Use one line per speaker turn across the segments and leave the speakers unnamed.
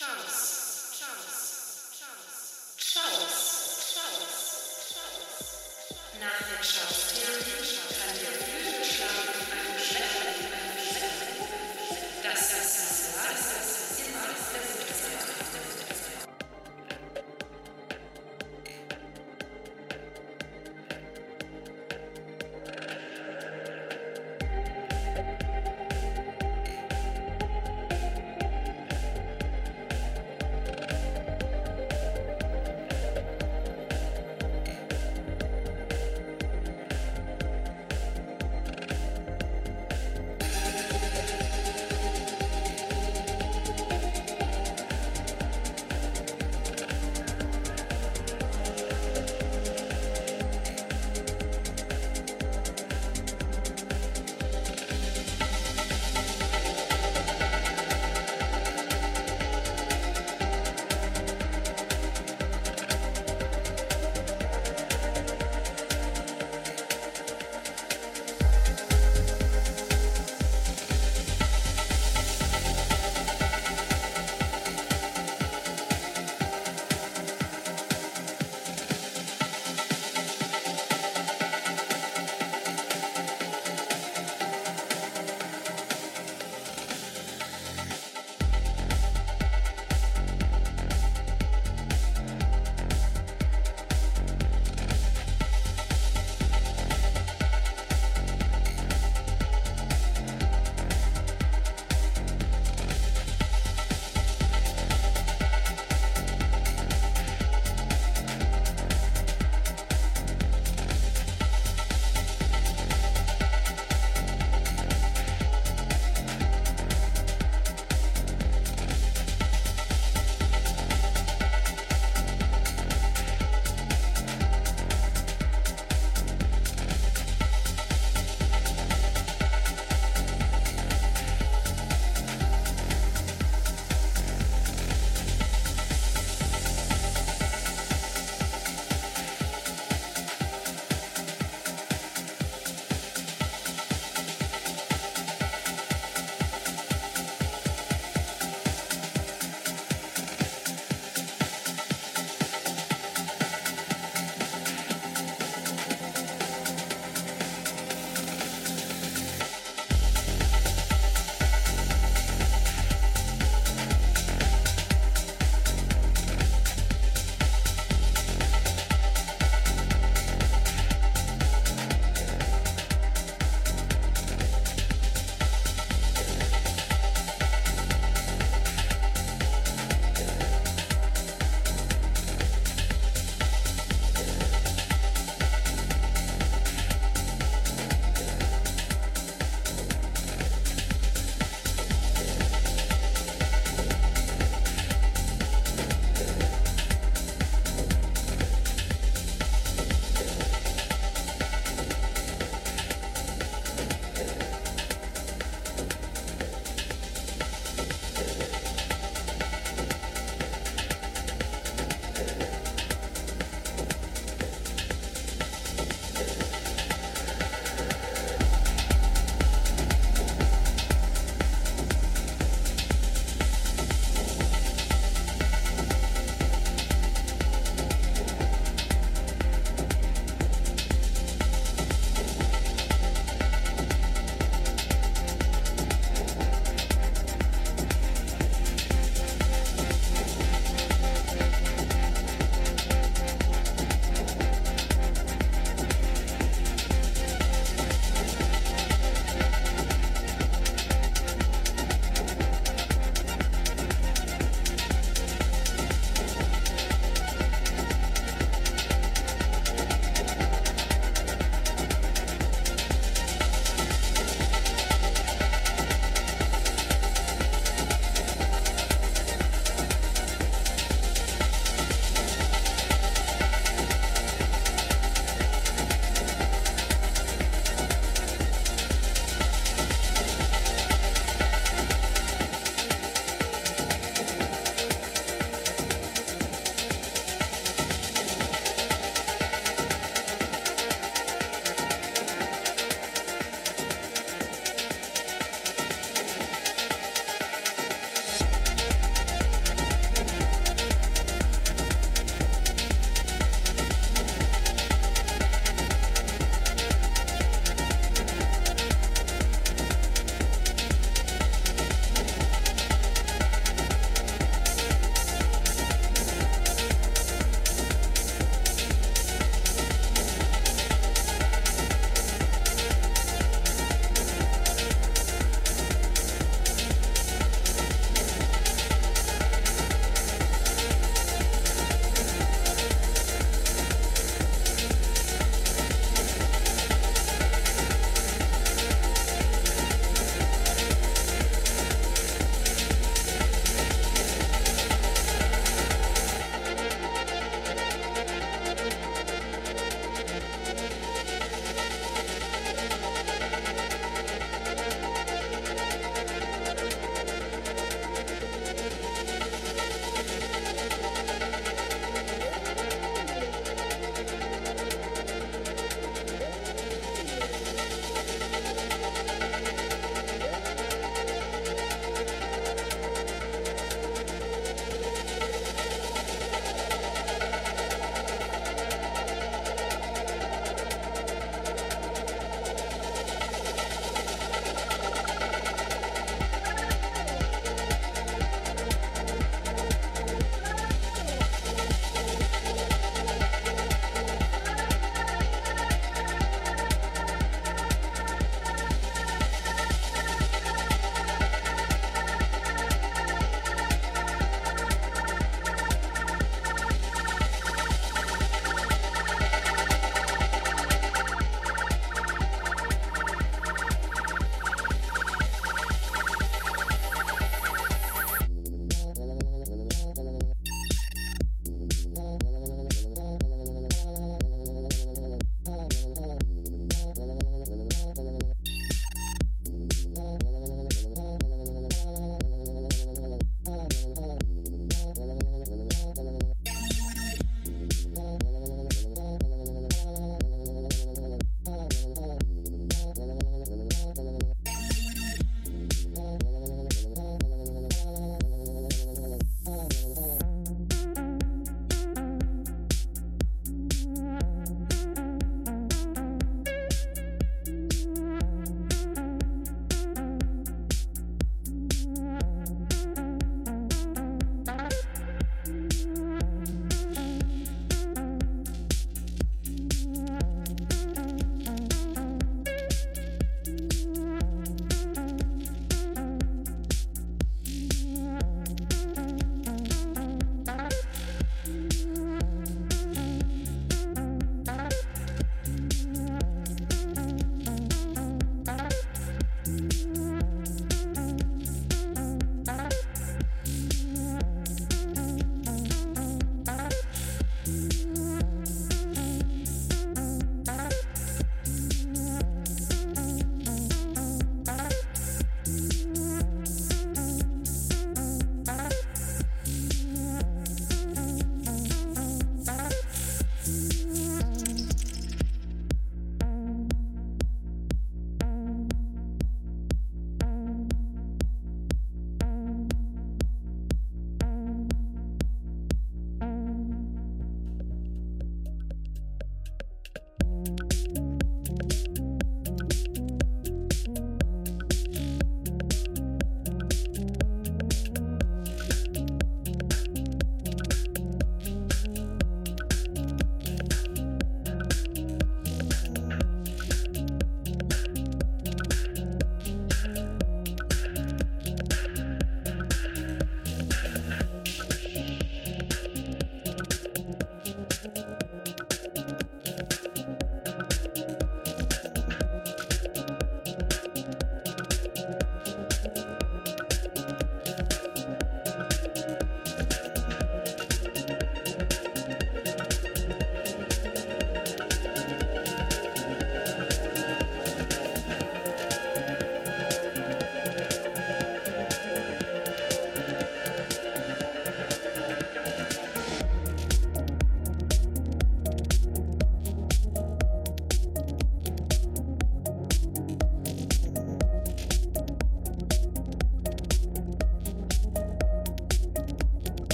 Chance, Chance, Chance, Chance,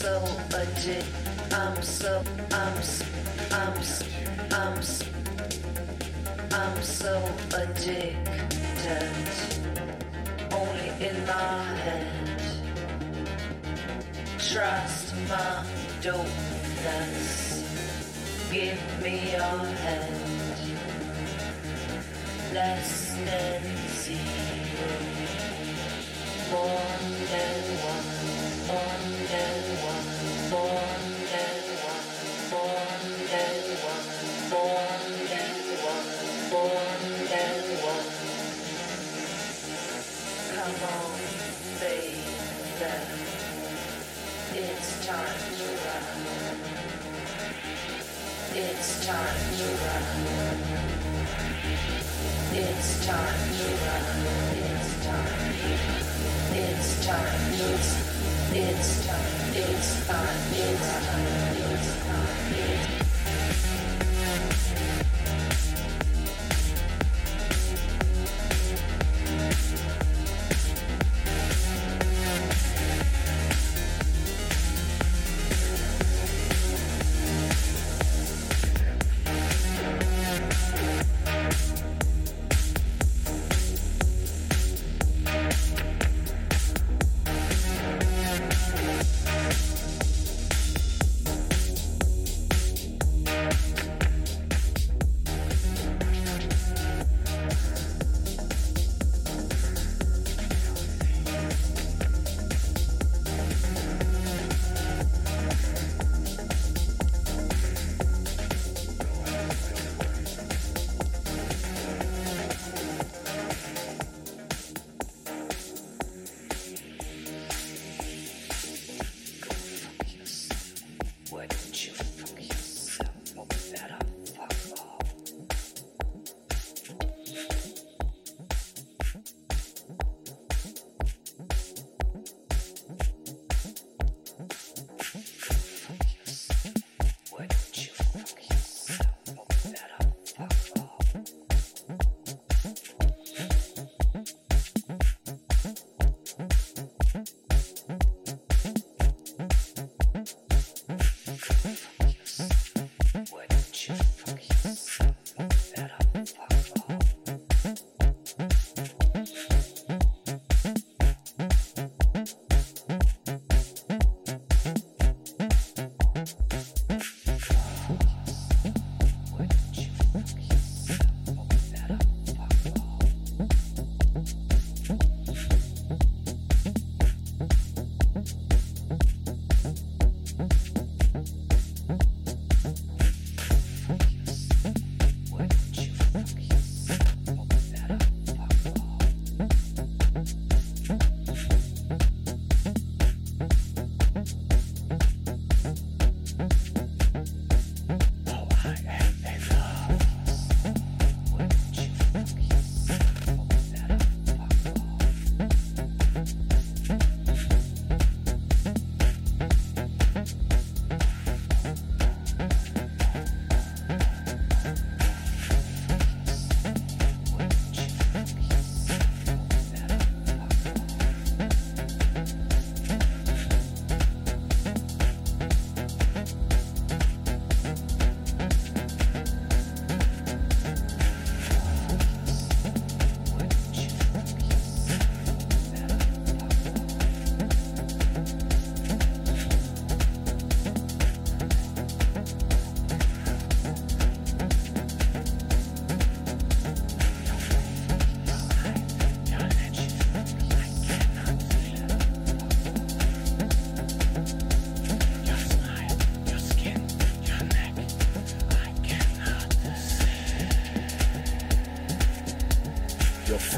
So addicted. I'm so, I'm, I'm, I'm, I'm so addicted. Only in my head. Trust my dopeness. Give me your hand. Time to run. It's time to run. It's time to run. It's time. It's time. It's it's time. It's time. It's time. It's time. It's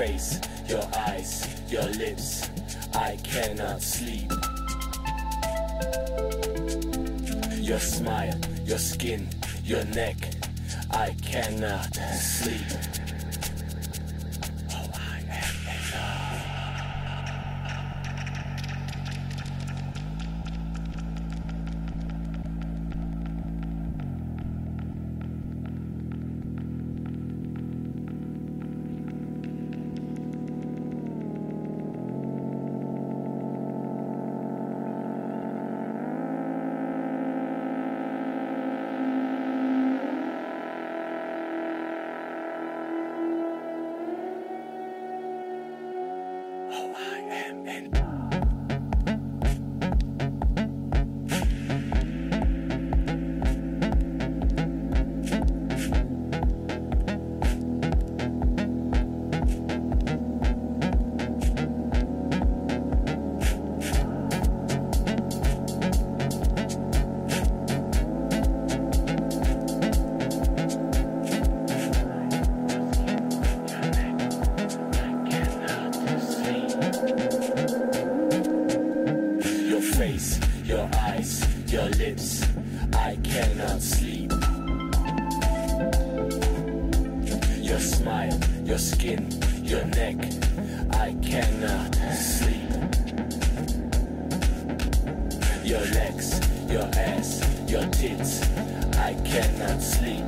face, your eyes, your lips, I cannot sleep. Your smile, your skin, your neck, I cannot sleep. Legs, your ass, your tits, I cannot sleep.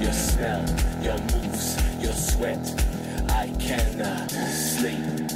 Your smell, your moves, your sweat, I cannot sleep.